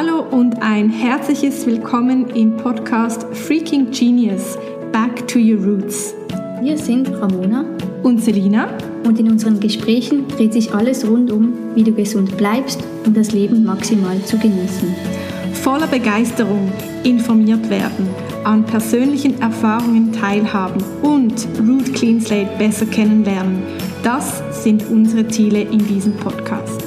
Hallo und ein herzliches Willkommen im Podcast Freaking Genius Back to Your Roots. Wir sind Ramona und Selina und in unseren Gesprächen dreht sich alles rund um, wie du gesund bleibst und das Leben maximal zu genießen. Voller Begeisterung informiert werden, an persönlichen Erfahrungen teilhaben und Root Clean Slate besser kennenlernen. Das sind unsere Ziele in diesem Podcast.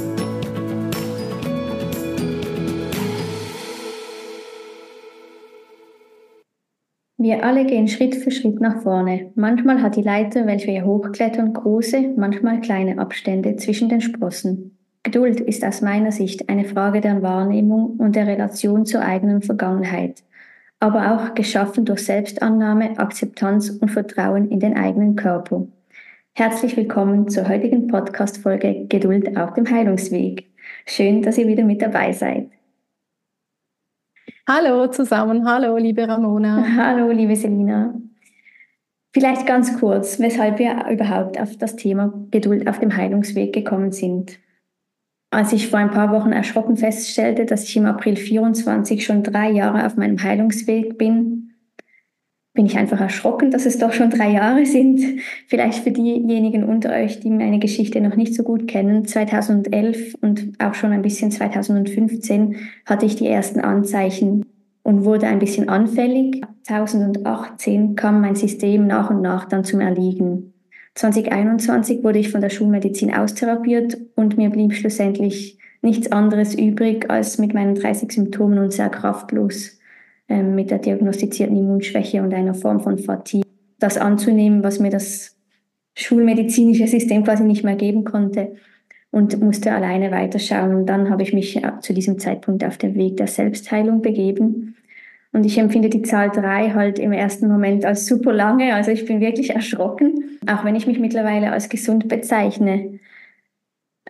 Wir alle gehen Schritt für Schritt nach vorne. Manchmal hat die Leiter, welche wir hochklettern, große, manchmal kleine Abstände zwischen den Sprossen. Geduld ist aus meiner Sicht eine Frage der Wahrnehmung und der Relation zur eigenen Vergangenheit, aber auch geschaffen durch Selbstannahme, Akzeptanz und Vertrauen in den eigenen Körper. Herzlich willkommen zur heutigen Podcast-Folge Geduld auf dem Heilungsweg. Schön, dass ihr wieder mit dabei seid. Hallo zusammen, hallo liebe Ramona. Hallo liebe Selina. Vielleicht ganz kurz, weshalb wir überhaupt auf das Thema Geduld auf dem Heilungsweg gekommen sind. Als ich vor ein paar Wochen erschrocken feststellte, dass ich im April 24 schon drei Jahre auf meinem Heilungsweg bin, bin ich einfach erschrocken, dass es doch schon drei Jahre sind. Vielleicht für diejenigen unter euch, die meine Geschichte noch nicht so gut kennen. 2011 und auch schon ein bisschen 2015 hatte ich die ersten Anzeichen und wurde ein bisschen anfällig. 2018 kam mein System nach und nach dann zum Erliegen. 2021 wurde ich von der Schulmedizin austherapiert und mir blieb schlussendlich nichts anderes übrig, als mit meinen 30 Symptomen und sehr kraftlos mit der diagnostizierten Immunschwäche und einer Form von Fatigue, das anzunehmen, was mir das schulmedizinische System quasi nicht mehr geben konnte und musste alleine weiterschauen. Und dann habe ich mich zu diesem Zeitpunkt auf den Weg der Selbstheilung begeben. Und ich empfinde die Zahl drei halt im ersten Moment als super lange. Also ich bin wirklich erschrocken, auch wenn ich mich mittlerweile als gesund bezeichne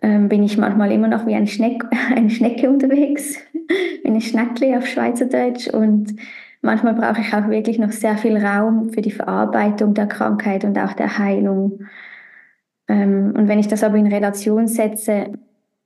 ähm, bin ich manchmal immer noch wie ein Schneck, eine Schnecke unterwegs, eine Schnackle auf Schweizerdeutsch. Und manchmal brauche ich auch wirklich noch sehr viel Raum für die Verarbeitung der Krankheit und auch der Heilung. Ähm, und wenn ich das aber in Relation setze,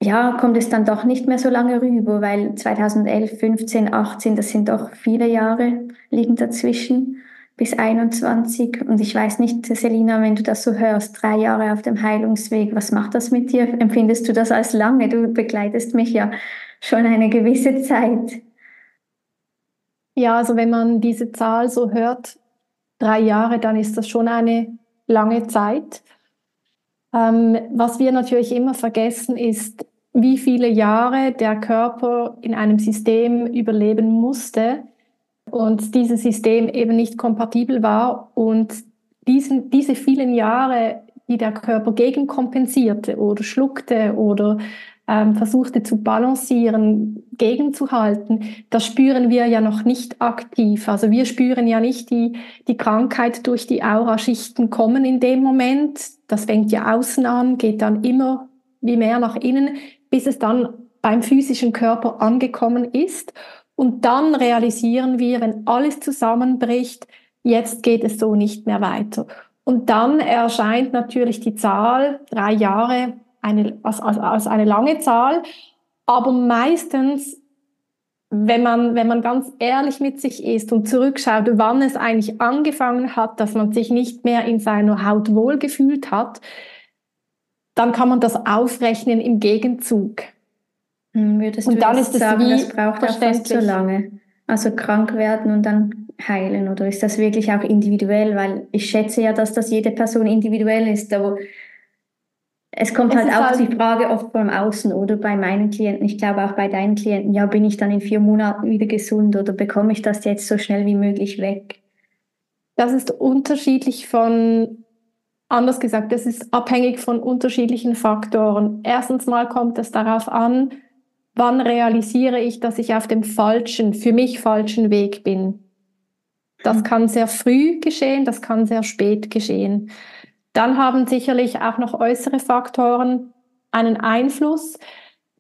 ja, kommt es dann doch nicht mehr so lange rüber, weil 2011, 15, 18, das sind doch viele Jahre liegen dazwischen bis 21. Und ich weiß nicht, Selina, wenn du das so hörst, drei Jahre auf dem Heilungsweg, was macht das mit dir? Empfindest du das als lange? Du begleitest mich ja schon eine gewisse Zeit. Ja, also wenn man diese Zahl so hört, drei Jahre, dann ist das schon eine lange Zeit. Ähm, was wir natürlich immer vergessen ist, wie viele Jahre der Körper in einem System überleben musste, und dieses System eben nicht kompatibel war und diesen, diese vielen Jahre, die der Körper gegenkompensierte oder schluckte oder ähm, versuchte zu balancieren, gegenzuhalten, das spüren wir ja noch nicht aktiv. Also wir spüren ja nicht die, die Krankheit durch die Auraschichten kommen in dem Moment. Das fängt ja außen an, geht dann immer wie mehr nach innen, bis es dann beim physischen Körper angekommen ist. Und dann realisieren wir, wenn alles zusammenbricht, jetzt geht es so nicht mehr weiter. Und dann erscheint natürlich die Zahl, drei Jahre, eine, als, als, als eine lange Zahl. Aber meistens, wenn man, wenn man ganz ehrlich mit sich ist und zurückschaut, wann es eigentlich angefangen hat, dass man sich nicht mehr in seiner Haut wohlgefühlt hat, dann kann man das aufrechnen im Gegenzug. Hm, würdest und dann ist es sagen, das braucht auch fast so lange? Also krank werden und dann heilen oder ist das wirklich auch individuell? Weil ich schätze ja, dass das jede Person individuell ist, aber es kommt es halt auch halt die Frage oft vom Außen oder bei meinen Klienten, ich glaube auch bei deinen Klienten, ja, bin ich dann in vier Monaten wieder gesund oder bekomme ich das jetzt so schnell wie möglich weg? Das ist unterschiedlich von, anders gesagt, das ist abhängig von unterschiedlichen Faktoren. Erstens mal kommt es darauf an, wann realisiere ich, dass ich auf dem falschen, für mich falschen Weg bin. Das mhm. kann sehr früh geschehen, das kann sehr spät geschehen. Dann haben sicherlich auch noch äußere Faktoren einen Einfluss.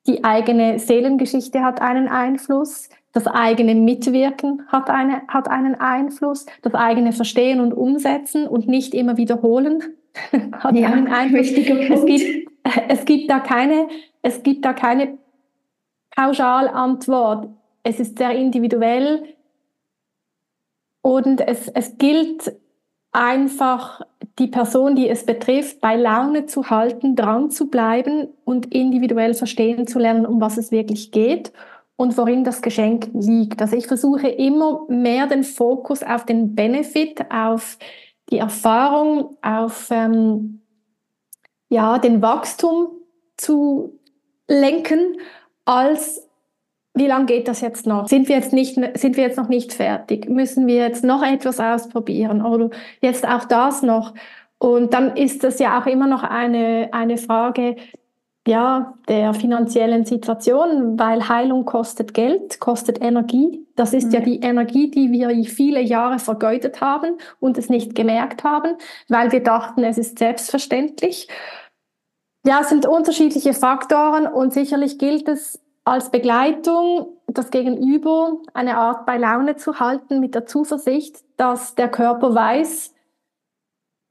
Die eigene Seelengeschichte hat einen Einfluss. Das eigene Mitwirken hat, eine, hat einen Einfluss. Das eigene Verstehen und Umsetzen und nicht immer wiederholen hat ja, einen Einfluss. Es gibt, es gibt da keine, es gibt da keine Pauschalantwort. es ist sehr individuell und es, es gilt einfach die Person, die es betrifft, bei Laune zu halten, dran zu bleiben und individuell verstehen zu lernen, um was es wirklich geht und worin das Geschenk liegt. Also ich versuche immer mehr den Fokus auf den Benefit, auf die Erfahrung, auf ähm, ja, den Wachstum zu lenken, als wie lange geht das jetzt noch? Sind wir jetzt nicht, sind wir jetzt noch nicht fertig? Müssen wir jetzt noch etwas ausprobieren oder jetzt auch das noch? Und dann ist das ja auch immer noch eine, eine Frage, ja, der finanziellen Situation, weil Heilung kostet Geld, kostet Energie. Das ist ja. ja die Energie, die wir viele Jahre vergeudet haben und es nicht gemerkt haben, weil wir dachten, es ist selbstverständlich. Ja, es sind unterschiedliche Faktoren und sicherlich gilt es als Begleitung das Gegenüber eine Art bei Laune zu halten mit der Zuversicht, dass der Körper weiß,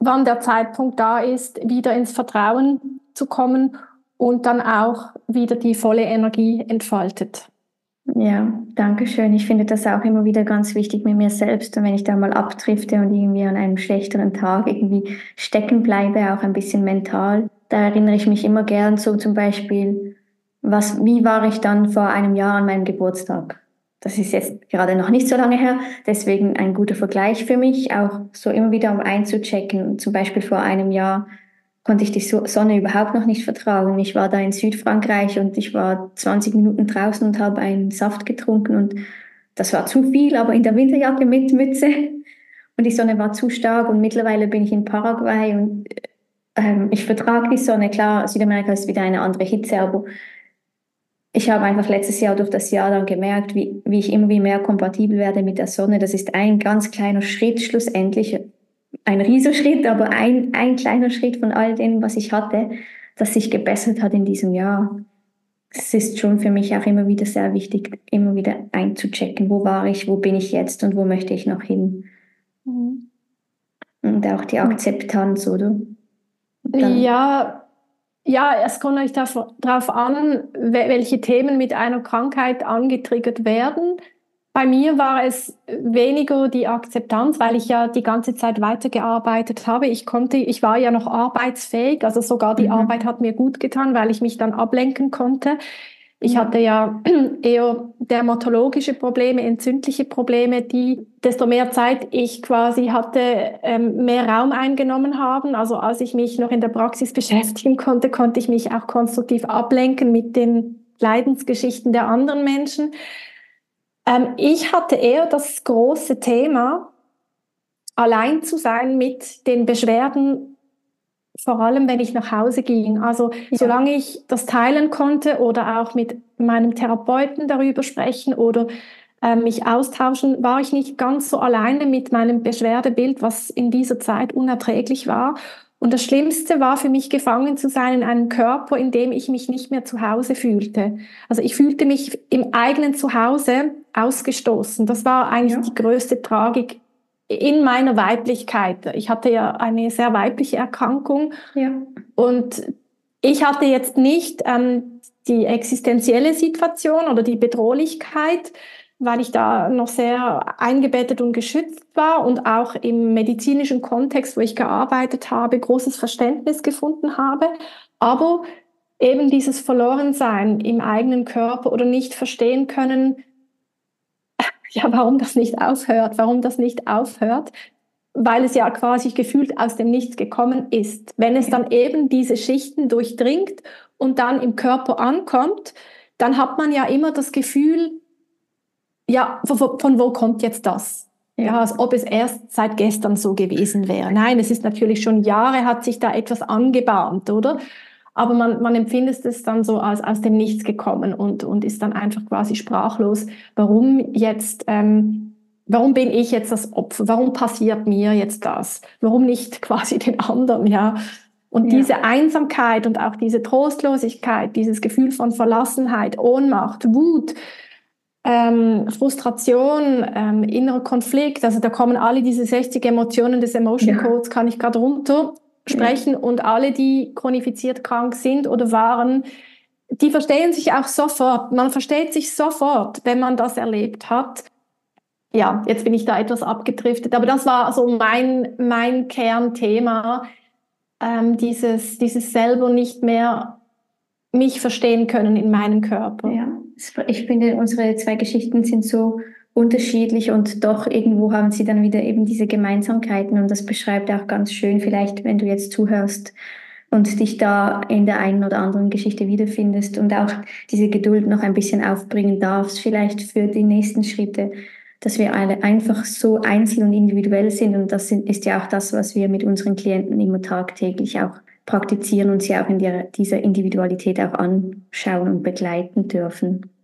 wann der Zeitpunkt da ist, wieder ins Vertrauen zu kommen und dann auch wieder die volle Energie entfaltet. Ja, danke schön. Ich finde das auch immer wieder ganz wichtig mit mir selbst. Und wenn ich da mal abdrifte und irgendwie an einem schlechteren Tag irgendwie stecken bleibe, auch ein bisschen mental, da erinnere ich mich immer gern so zum Beispiel, was, wie war ich dann vor einem Jahr an meinem Geburtstag? Das ist jetzt gerade noch nicht so lange her, deswegen ein guter Vergleich für mich, auch so immer wieder um einzuchecken. Zum Beispiel vor einem Jahr konnte ich die Sonne überhaupt noch nicht vertragen. Ich war da in Südfrankreich und ich war 20 Minuten draußen und habe einen Saft getrunken und das war zu viel, aber in der Winterjacke mit Mütze und die Sonne war zu stark und mittlerweile bin ich in Paraguay und ähm, ich vertrage die Sonne. Klar, Südamerika ist wieder eine andere Hitze, aber ich habe einfach letztes Jahr durch das Jahr dann gemerkt, wie, wie ich immer wie mehr kompatibel werde mit der Sonne. Das ist ein ganz kleiner Schritt schlussendlich, ein Riesenschritt, aber ein, ein kleiner Schritt von all dem, was ich hatte, das sich gebessert hat in diesem Jahr. Es ist schon für mich auch immer wieder sehr wichtig, immer wieder einzuchecken, wo war ich, wo bin ich jetzt und wo möchte ich noch hin. Mhm. Und auch die Akzeptanz, oder? Dann ja, ja, es kommt euch darauf an, welche Themen mit einer Krankheit angetriggert werden. Bei mir war es weniger die Akzeptanz, weil ich ja die ganze Zeit weitergearbeitet habe. Ich konnte, ich war ja noch arbeitsfähig, also sogar die mhm. Arbeit hat mir gut getan, weil ich mich dann ablenken konnte. Ich hatte ja eher dermatologische Probleme, entzündliche Probleme, die desto mehr Zeit ich quasi hatte, ähm, mehr Raum eingenommen haben. Also als ich mich noch in der Praxis beschäftigen konnte, konnte ich mich auch konstruktiv ablenken mit den Leidensgeschichten der anderen Menschen. Ähm, ich hatte eher das große Thema, allein zu sein mit den Beschwerden vor allem wenn ich nach Hause ging. Also ja. solange ich das teilen konnte oder auch mit meinem Therapeuten darüber sprechen oder äh, mich austauschen, war ich nicht ganz so alleine mit meinem Beschwerdebild, was in dieser Zeit unerträglich war. Und das Schlimmste war für mich, gefangen zu sein in einem Körper, in dem ich mich nicht mehr zu Hause fühlte. Also ich fühlte mich im eigenen Zuhause ausgestoßen. Das war eigentlich ja. die größte Tragik in meiner Weiblichkeit. Ich hatte ja eine sehr weibliche Erkrankung ja. und ich hatte jetzt nicht ähm, die existenzielle Situation oder die Bedrohlichkeit, weil ich da noch sehr eingebettet und geschützt war und auch im medizinischen Kontext, wo ich gearbeitet habe, großes Verständnis gefunden habe. Aber eben dieses Verlorensein im eigenen Körper oder nicht verstehen können, ja, warum das nicht aufhört, warum das nicht aufhört, weil es ja quasi gefühlt aus dem Nichts gekommen ist. Wenn es dann eben diese Schichten durchdringt und dann im Körper ankommt, dann hat man ja immer das Gefühl, ja, von, von wo kommt jetzt das? Ja, als ob es erst seit gestern so gewesen wäre. Nein, es ist natürlich schon Jahre, hat sich da etwas angebahnt, oder? Aber man, man empfindet es dann so als aus dem Nichts gekommen und, und ist dann einfach quasi sprachlos, warum jetzt, ähm, warum bin ich jetzt das Opfer, warum passiert mir jetzt das, warum nicht quasi den anderen, ja. Und ja. diese Einsamkeit und auch diese Trostlosigkeit, dieses Gefühl von Verlassenheit, Ohnmacht, Wut, ähm, Frustration, ähm, innerer Konflikt, also da kommen alle diese 60 Emotionen des Emotion Codes, ja. kann ich gerade runter sprechen und alle, die chronifiziert krank sind oder waren, die verstehen sich auch sofort. Man versteht sich sofort, wenn man das erlebt hat. Ja, jetzt bin ich da etwas abgedriftet, aber das war so mein, mein Kernthema, ähm, dieses, dieses selber nicht mehr mich verstehen können in meinem Körper. Ja, ich finde, unsere zwei Geschichten sind so unterschiedlich und doch irgendwo haben sie dann wieder eben diese Gemeinsamkeiten und das beschreibt auch ganz schön, vielleicht wenn du jetzt zuhörst und dich da in der einen oder anderen Geschichte wiederfindest und auch diese Geduld noch ein bisschen aufbringen darfst, vielleicht für die nächsten Schritte, dass wir alle einfach so einzeln und individuell sind und das ist ja auch das, was wir mit unseren Klienten immer tagtäglich auch praktizieren und sie auch in dieser Individualität auch anschauen und begleiten dürfen.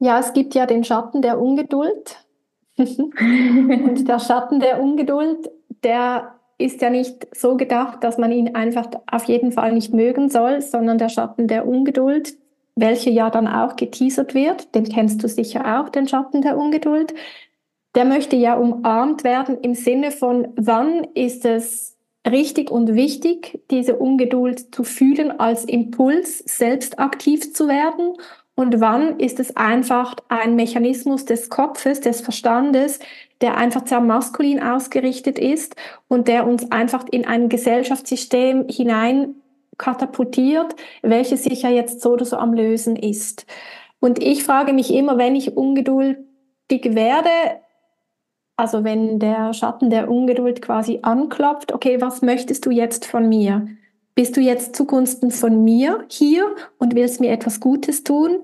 Ja, es gibt ja den Schatten der Ungeduld. und der Schatten der Ungeduld, der ist ja nicht so gedacht, dass man ihn einfach auf jeden Fall nicht mögen soll, sondern der Schatten der Ungeduld, welcher ja dann auch geteasert wird, den kennst du sicher auch, den Schatten der Ungeduld, der möchte ja umarmt werden im Sinne von, wann ist es richtig und wichtig, diese Ungeduld zu fühlen als Impuls, selbst aktiv zu werden und wann ist es einfach ein Mechanismus des Kopfes, des Verstandes, der einfach sehr maskulin ausgerichtet ist und der uns einfach in ein Gesellschaftssystem hinein katapultiert, welches sich ja jetzt so oder so am Lösen ist. Und ich frage mich immer, wenn ich ungeduldig werde, also wenn der Schatten der Ungeduld quasi anklopft, okay, was möchtest du jetzt von mir? Bist du jetzt zugunsten von mir hier und willst mir etwas Gutes tun?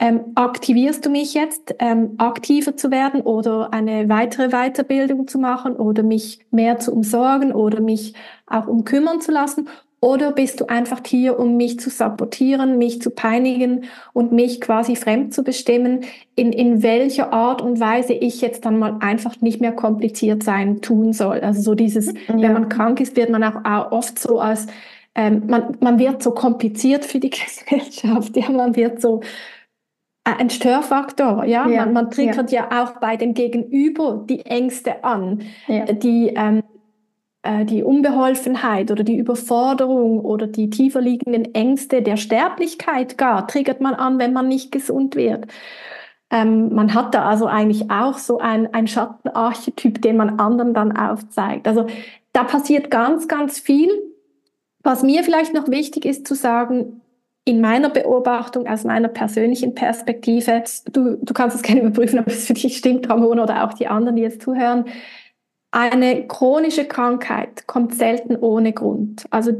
Ähm, aktivierst du mich jetzt, ähm, aktiver zu werden oder eine weitere Weiterbildung zu machen oder mich mehr zu umsorgen oder mich auch umkümmern zu lassen? Oder bist du einfach hier, um mich zu sabotieren, mich zu peinigen und mich quasi fremd zu bestimmen, in, in welcher Art und Weise ich jetzt dann mal einfach nicht mehr kompliziert sein tun soll? Also so dieses, ja. wenn man krank ist, wird man auch, auch oft so als ähm, man, man wird so kompliziert für die Gesellschaft, ja, man wird so äh, ein Störfaktor, ja, ja man, man triggert ja. ja. auch bei dem Gegenüber die Ängste an, ja. die, ähm, äh, die Unbeholfenheit oder die Überforderung oder die tiefer liegenden Ängste der Sterblichkeit gar triggert man an, wenn man nicht gesund wird. Ähm, man hat da also eigentlich auch so ein, ein Schattenarchetyp, den man anderen dann aufzeigt. Also da passiert ganz, ganz viel was mir vielleicht noch wichtig ist zu sagen, in meiner Beobachtung, aus meiner persönlichen Perspektive, du, du kannst es gerne überprüfen, ob es für dich stimmt, Ramon, oder auch die anderen, die jetzt zuhören, eine chronische Krankheit kommt selten ohne Grund. Also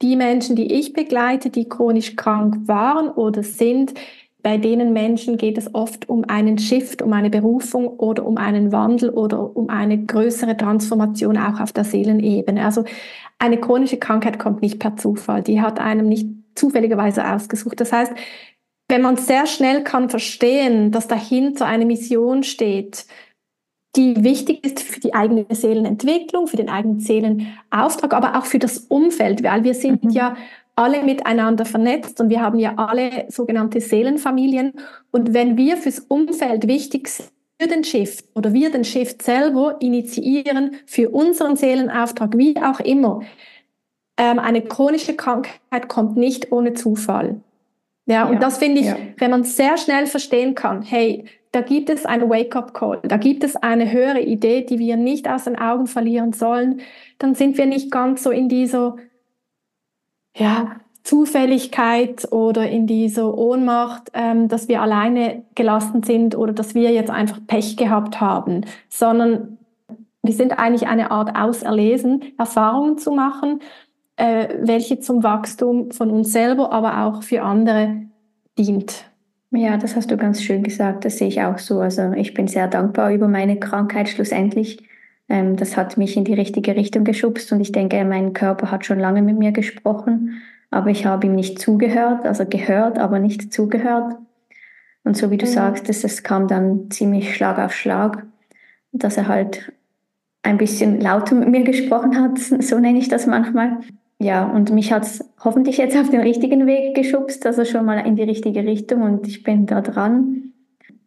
die Menschen, die ich begleite, die chronisch krank waren oder sind, bei denen Menschen geht es oft um einen Shift, um eine Berufung oder um einen Wandel oder um eine größere Transformation auch auf der Seelenebene. Also eine chronische Krankheit kommt nicht per Zufall, die hat einem nicht zufälligerweise ausgesucht. Das heißt, wenn man sehr schnell kann verstehen, dass dahinter eine Mission steht, die wichtig ist für die eigene Seelenentwicklung, für den eigenen Seelenauftrag, aber auch für das Umfeld, weil wir sind mhm. ja alle miteinander vernetzt und wir haben ja alle sogenannte Seelenfamilien. Und wenn wir fürs Umfeld wichtig sind, für den Shift oder wir den Shift selber initiieren für unseren Seelenauftrag, wie auch immer. Ähm, eine chronische Krankheit kommt nicht ohne Zufall. Ja, und ja, das finde ich, ja. wenn man sehr schnell verstehen kann, hey, da gibt es einen Wake-up-Call, da gibt es eine höhere Idee, die wir nicht aus den Augen verlieren sollen, dann sind wir nicht ganz so in dieser, ja, Zufälligkeit oder in dieser Ohnmacht, ähm, dass wir alleine gelassen sind oder dass wir jetzt einfach Pech gehabt haben, sondern wir sind eigentlich eine Art auserlesen, Erfahrungen zu machen, äh, welche zum Wachstum von uns selber, aber auch für andere dient. Ja, das hast du ganz schön gesagt. Das sehe ich auch so. Also ich bin sehr dankbar über meine Krankheit schlussendlich. Ähm, das hat mich in die richtige Richtung geschubst und ich denke, mein Körper hat schon lange mit mir gesprochen aber ich habe ihm nicht zugehört, also gehört, aber nicht zugehört. Und so wie du mhm. sagst, es, es kam dann ziemlich Schlag auf Schlag, dass er halt ein bisschen lauter mit mir gesprochen hat, so nenne ich das manchmal. Ja, und mich hat es hoffentlich jetzt auf den richtigen Weg geschubst, also schon mal in die richtige Richtung und ich bin da dran,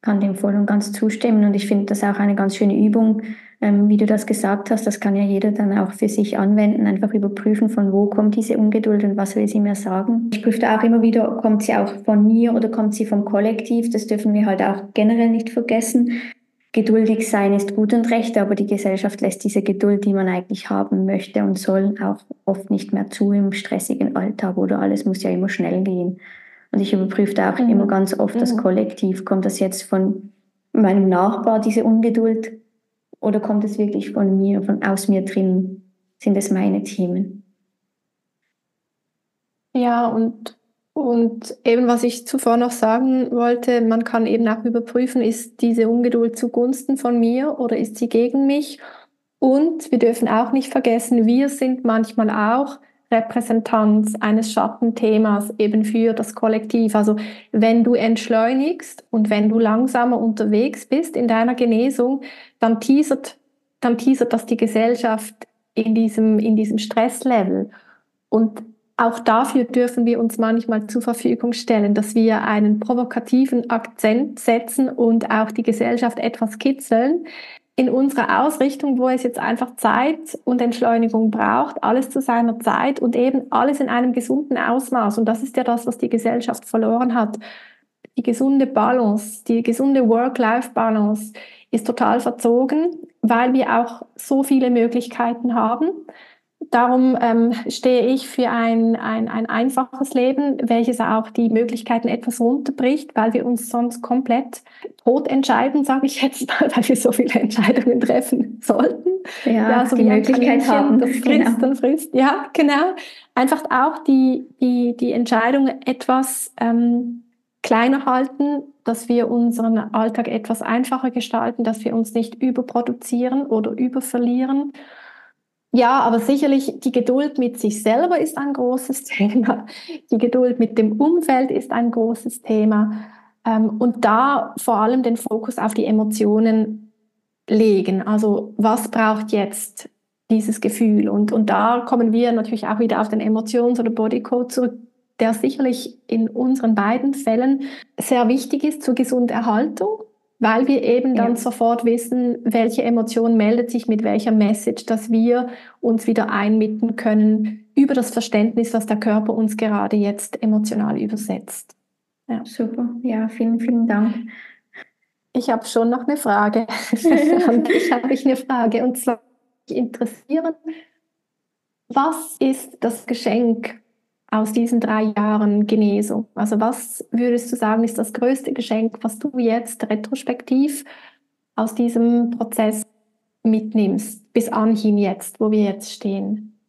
kann dem voll und ganz zustimmen und ich finde das auch eine ganz schöne Übung, Ähm, wie du das gesagt hast, das kann ja jeder dann auch für sich anwenden, einfach überprüfen, von wo kommt diese Ungeduld und was will sie mir sagen. Ich prüfe auch immer wieder, kommt sie auch von mir oder kommt sie vom Kollektiv. Das dürfen wir halt auch generell nicht vergessen. Geduldig sein ist gut und recht, aber die Gesellschaft lässt diese Geduld, die man eigentlich haben möchte und soll, auch oft nicht mehr zu im stressigen Alltag oder alles muss ja immer schnell gehen. Und ich überprüfe auch mhm. immer ganz oft mhm. das Kollektiv. Kommt das jetzt von meinem Nachbar, diese Ungeduld? Oder kommt es wirklich von mir, von aus mir drin? Sind es meine Themen? Ja, und, und eben was ich zuvor noch sagen wollte, man kann eben auch überprüfen, ist diese Ungeduld zugunsten von mir oder ist sie gegen mich? Und wir dürfen auch nicht vergessen, wir sind manchmal auch Repräsentanz eines Schattenthemas eben für das Kollektiv. Also wenn du entschleunigst und wenn du langsamer unterwegs bist in deiner Genesung, dann teasert, dann teasert das die Gesellschaft in diesem, in diesem Stresslevel. Und auch dafür dürfen wir uns manchmal zur Verfügung stellen, dass wir einen provokativen Akzent setzen und auch die Gesellschaft etwas kitzeln, in unserer Ausrichtung, wo es jetzt einfach Zeit und Entschleunigung braucht, alles zu seiner Zeit und eben alles in einem gesunden Ausmaß. Und das ist ja das, was die Gesellschaft verloren hat. Die gesunde Balance, die gesunde Work-Life-Balance ist total verzogen, weil wir auch so viele Möglichkeiten haben. Darum ähm, stehe ich für ein, ein, ein einfaches Leben, welches auch die Möglichkeiten etwas runterbricht, weil wir uns sonst komplett tot entscheiden, sage ich jetzt mal, weil wir so viele Entscheidungen treffen sollten. Ja, ja so die Möglichkeit haben. Das frisst genau. und frisst. Ja, genau. Einfach auch die, die, die Entscheidung etwas ähm, kleiner halten, dass wir unseren Alltag etwas einfacher gestalten, dass wir uns nicht überproduzieren oder überverlieren ja, aber sicherlich die Geduld mit sich selber ist ein großes Thema. Die Geduld mit dem Umfeld ist ein großes Thema. Ähm, und da vor allem den Fokus auf die Emotionen legen. Also was braucht jetzt dieses Gefühl? Und, und da kommen wir natürlich auch wieder auf den Emotions- oder Bodycode zurück, der sicherlich in unseren beiden Fällen sehr wichtig ist zur Gesunderhaltung weil wir eben dann ja. sofort wissen, welche Emotion meldet sich mit welcher Message, dass wir uns wieder einmitten können über das Verständnis, was der Körper uns gerade jetzt emotional übersetzt. Ja. Super, ja, vielen, vielen Dank. Ich habe schon noch eine Frage. ich habe ich eine Frage und zwar interessieren, was ist das Geschenk aus diesen drei Jahren Genesung? Also was würdest du sagen, ist das größte Geschenk, was du jetzt retrospektiv aus diesem Prozess mitnimmst, bis anhin jetzt, wo wir jetzt stehen?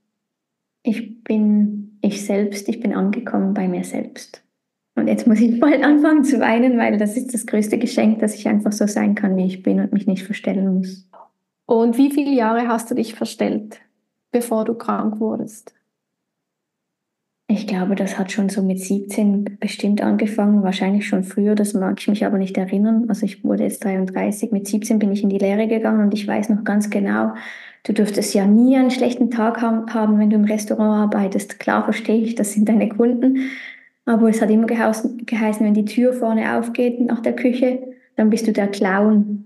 Ich bin ich selbst, ich bin angekommen bei mir selbst. Und jetzt muss ich bald anfangen zu weinen, weil das ist das größte Geschenk, dass ich einfach so sein kann, wie ich bin und mich nicht verstellen muss. Und wie viele Jahre hast du dich verstellt, bevor du krank wurdest? Ich glaube, das hat schon so mit 17 bestimmt angefangen, wahrscheinlich schon früher, das mag ich mich aber nicht erinnern. Also ich wurde jetzt 33, mit 17 bin ich in die Lehre gegangen und ich weiß noch ganz genau, du dürftest ja nie einen schlechten Tag haben, wenn du im Restaurant arbeitest. Klar verstehe ich, das sind deine Kunden, aber es hat immer geheißen, wenn die Tür vorne aufgeht nach der Küche, dann bist du der Clown.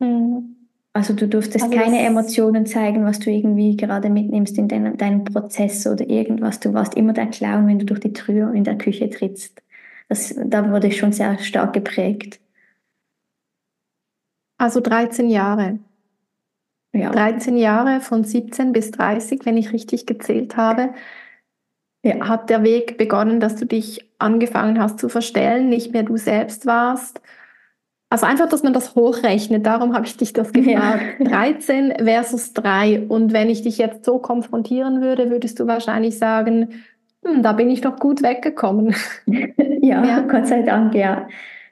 Mhm. Also du durftest also keine Emotionen zeigen, was du irgendwie gerade mitnimmst in deinem, deinem Prozess oder irgendwas. Du warst immer der Clown, wenn du durch die Tür in der Küche trittst. Das, da wurde ich schon sehr stark geprägt. Also 13 Jahre. Ja. 13 Jahre von 17 bis 30, wenn ich richtig gezählt habe, ja. hat der Weg begonnen, dass du dich angefangen hast zu verstellen, nicht mehr du selbst warst also einfach, dass man das hochrechnet, darum habe ich dich das gefragt. Ja. 13 versus 3. Und wenn ich dich jetzt so konfrontieren würde, würdest du wahrscheinlich sagen, hm, da bin ich doch gut weggekommen. ja, ja, Gott sei Dank, ja.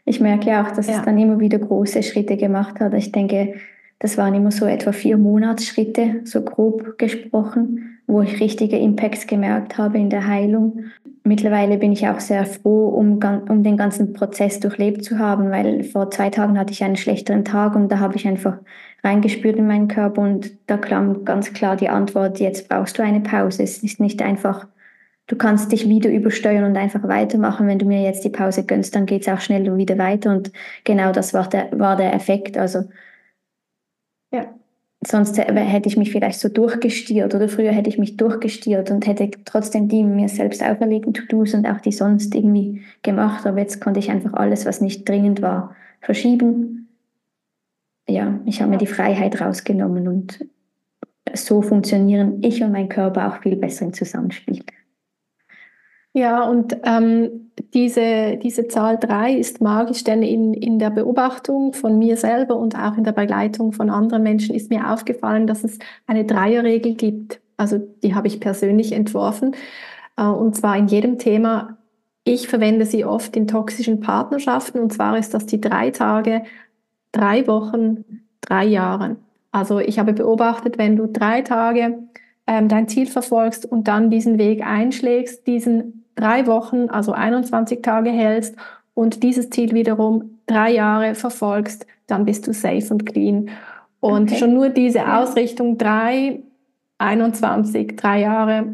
Ich merke ja auch, dass ja. es dann immer wieder große Schritte gemacht hat. Ich denke, das waren immer so etwa vier Monatsschritte, so grob gesprochen, wo ich richtige Impacts gemerkt habe in der Heilung. Mittlerweile bin ich auch sehr froh, um, um den ganzen Prozess durchlebt zu haben, weil vor zwei Tagen hatte ich einen schlechteren Tag und da habe ich einfach reingespürt in meinen Körper und da kam ganz klar die Antwort, jetzt brauchst du eine Pause. Es ist nicht einfach, du kannst dich wieder übersteuern und einfach weitermachen. Wenn du mir jetzt die Pause gönnst, dann geht es auch schnell wieder weiter und genau das war der, war der Effekt. Also ja. Sonst hätte ich mich vielleicht so durchgestiert oder früher hätte ich mich durchgestiert und hätte trotzdem die mir selbst auferlegten To-Dos und auch die sonst irgendwie gemacht. Aber jetzt konnte ich einfach alles, was nicht dringend war, verschieben. Ja, ich habe mir die Freiheit rausgenommen und so funktionieren ich und mein Körper auch viel besser im Zusammenspiel. Ja, und ähm, diese, diese Zahl drei ist magisch, denn in, in der Beobachtung von mir selber und auch in der Begleitung von anderen Menschen ist mir aufgefallen, dass es eine Dreierregel gibt. Also die habe ich persönlich entworfen. Äh, und zwar in jedem Thema. Ich verwende sie oft in toxischen Partnerschaften. Und zwar ist das die drei Tage, drei Wochen, drei Jahre. Also ich habe beobachtet, wenn du drei Tage ähm, dein Ziel verfolgst und dann diesen Weg einschlägst, diesen drei Wochen, also 21 Tage hältst und dieses Ziel wiederum drei Jahre verfolgst, dann bist du safe und clean. Und okay. schon nur diese. Ausrichtung drei, 21, drei Jahre,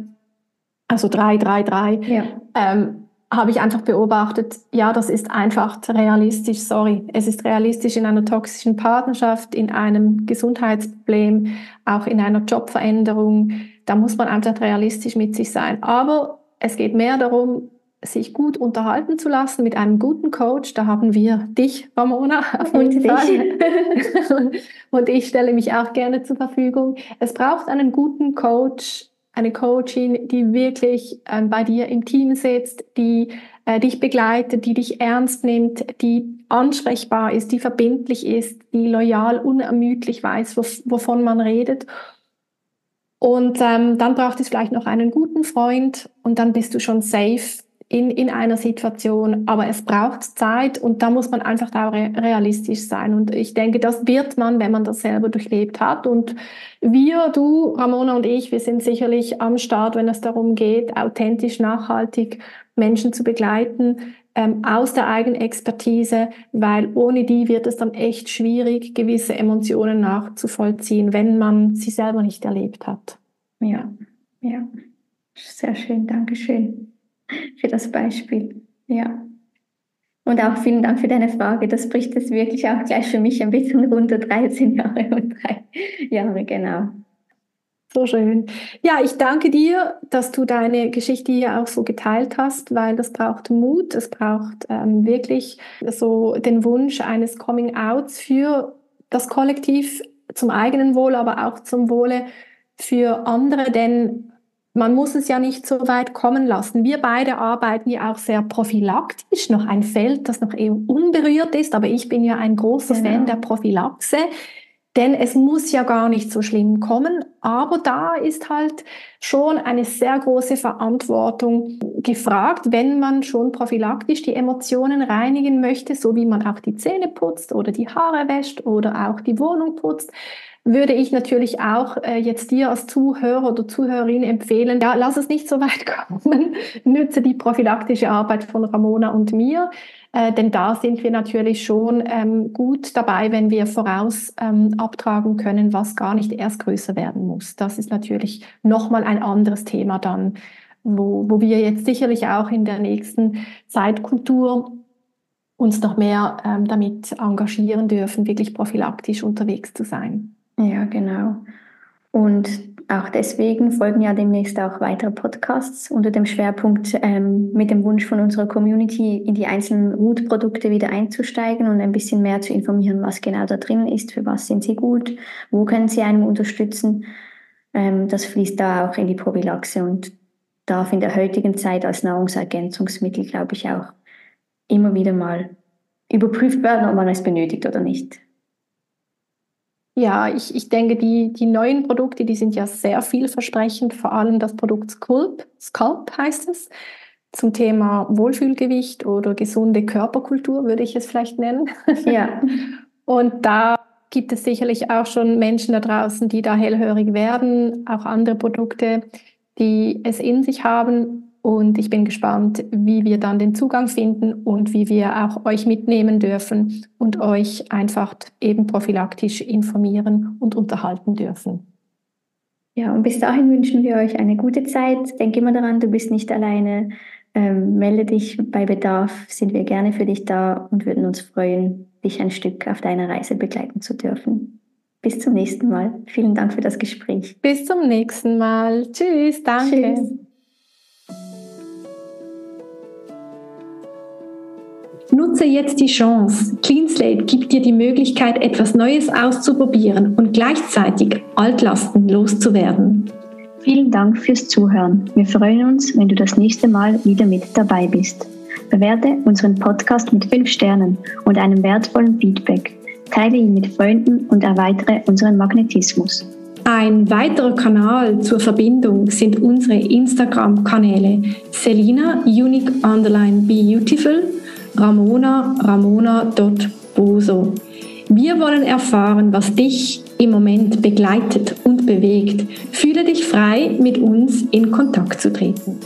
also drei, drei, drei, ja. ähm, habe ich einfach beobachtet, ja, das ist einfach realistisch, sorry, es ist realistisch in einer toxischen Partnerschaft, in einem Gesundheitsproblem, auch in einer Jobveränderung. Da muss man einfach realistisch mit sich sein. Aber es geht mehr darum, sich gut unterhalten zu lassen mit einem guten Coach. Da haben wir dich, Ramona, auf jeden Fall. Und ich stelle mich auch gerne zur Verfügung. Es braucht einen guten Coach, eine Coachin, die wirklich ähm, bei dir im Team sitzt, die äh, dich begleitet, die dich ernst nimmt, die ansprechbar ist, die verbindlich ist, die loyal, unermüdlich weiß, wovon man redet und ähm, dann braucht es vielleicht noch einen guten Freund und dann bist du schon safe in, in einer Situation. Aber es braucht Zeit und da muss man einfach da realistisch sein. Und ich denke, das wird man, wenn man das selber durchlebt hat. Und wir, du, Ramona und ich, wir sind sicherlich am Start, wenn es darum geht, authentisch, nachhaltig Menschen zu begleiten, ähm, aus der eigenen Expertise, weil ohne die wird es dann echt schwierig, gewisse Emotionen nachzuvollziehen, wenn man sie selber nicht erlebt hat. Ja, ja, sehr schön, Dankeschön für das Beispiel. Ja. Und auch vielen Dank für deine Frage. Das bricht es wirklich auch gleich für mich ein bisschen runter. 13 Jahre und drei Jahre, genau. So schön. Ja, ich danke dir, dass du deine Geschichte hier auch so geteilt hast, weil das braucht Mut, es braucht ähm, wirklich so den Wunsch eines Coming Outs für das Kollektiv zum eigenen Wohl, aber auch zum Wohle für andere, denn man muss es ja nicht so weit kommen lassen. Wir beide arbeiten ja auch sehr prophylaktisch, noch ein Feld, das noch eher unberührt ist, aber ich bin ja ein großer genau. Fan der Prophylaxe. Denn es muss ja gar nicht so schlimm kommen, aber da ist halt schon eine sehr große Verantwortung gefragt, wenn man schon prophylaktisch die Emotionen reinigen möchte, so wie man auch die Zähne putzt oder die Haare wäscht oder auch die Wohnung putzt würde ich natürlich auch äh, jetzt dir als Zuhörer oder Zuhörerin empfehlen, ja, lass es nicht so weit kommen, nütze die prophylaktische Arbeit von Ramona und mir. Äh, denn da sind wir natürlich schon ähm, gut dabei, wenn wir voraus ähm, abtragen können, was gar nicht erst größer werden muss. Das ist natürlich nochmal ein anderes Thema dann, wo, wo wir jetzt sicherlich auch in der nächsten Zeitkultur uns noch mehr ähm, damit engagieren dürfen, wirklich prophylaktisch unterwegs zu sein. Ja, genau. Und auch deswegen folgen ja demnächst auch weitere Podcasts unter dem Schwerpunkt ähm, mit dem Wunsch von unserer Community in die einzelnen Root-Produkte wieder einzusteigen und ein bisschen mehr zu informieren, was genau da drin ist, für was sind sie gut, wo können sie einem unterstützen. Ähm, das fließt da auch in die Prophylaxe und darf in der heutigen Zeit als Nahrungsergänzungsmittel, glaube ich, auch immer wieder mal überprüft werden, ob man es benötigt oder nicht. Ja, ich, ich denke, die, die neuen Produkte, die sind ja sehr vielversprechend, vor allem das Produkt Sculpt, Sculpt heißt es, zum Thema Wohlfühlgewicht oder gesunde Körperkultur, würde ich es vielleicht nennen. Ja. Und da gibt es sicherlich auch schon Menschen da draußen, die da hellhörig werden, auch andere Produkte, die es in sich haben. Und ich bin gespannt, wie wir dann den Zugang finden und wie wir auch euch mitnehmen dürfen und euch einfach eben prophylaktisch informieren und unterhalten dürfen. Ja, und bis dahin wünschen wir euch eine gute Zeit. Denk immer daran, du bist nicht alleine. Ähm, melde dich bei Bedarf, sind wir gerne für dich da und würden uns freuen, dich ein Stück auf deiner Reise begleiten zu dürfen. Bis zum nächsten Mal. Vielen Dank für das Gespräch. Bis zum nächsten Mal. Tschüss, danke. Tschüss. Nutze jetzt die Chance. CleanSlate gibt dir die Möglichkeit, etwas Neues auszuprobieren und gleichzeitig Altlasten loszuwerden. Vielen Dank fürs Zuhören. Wir freuen uns, wenn du das nächste Mal wieder mit dabei bist. Bewerte unseren Podcast mit 5 Sternen und einem wertvollen Feedback. Teile ihn mit Freunden und erweitere unseren Magnetismus. Ein weiterer Kanal zur Verbindung sind unsere Instagram-Kanäle Selina Unique Underline Beautiful, Ramona Ramona.boso. Wir wollen erfahren, was dich im Moment begleitet und bewegt. Fühle dich frei, mit uns in Kontakt zu treten.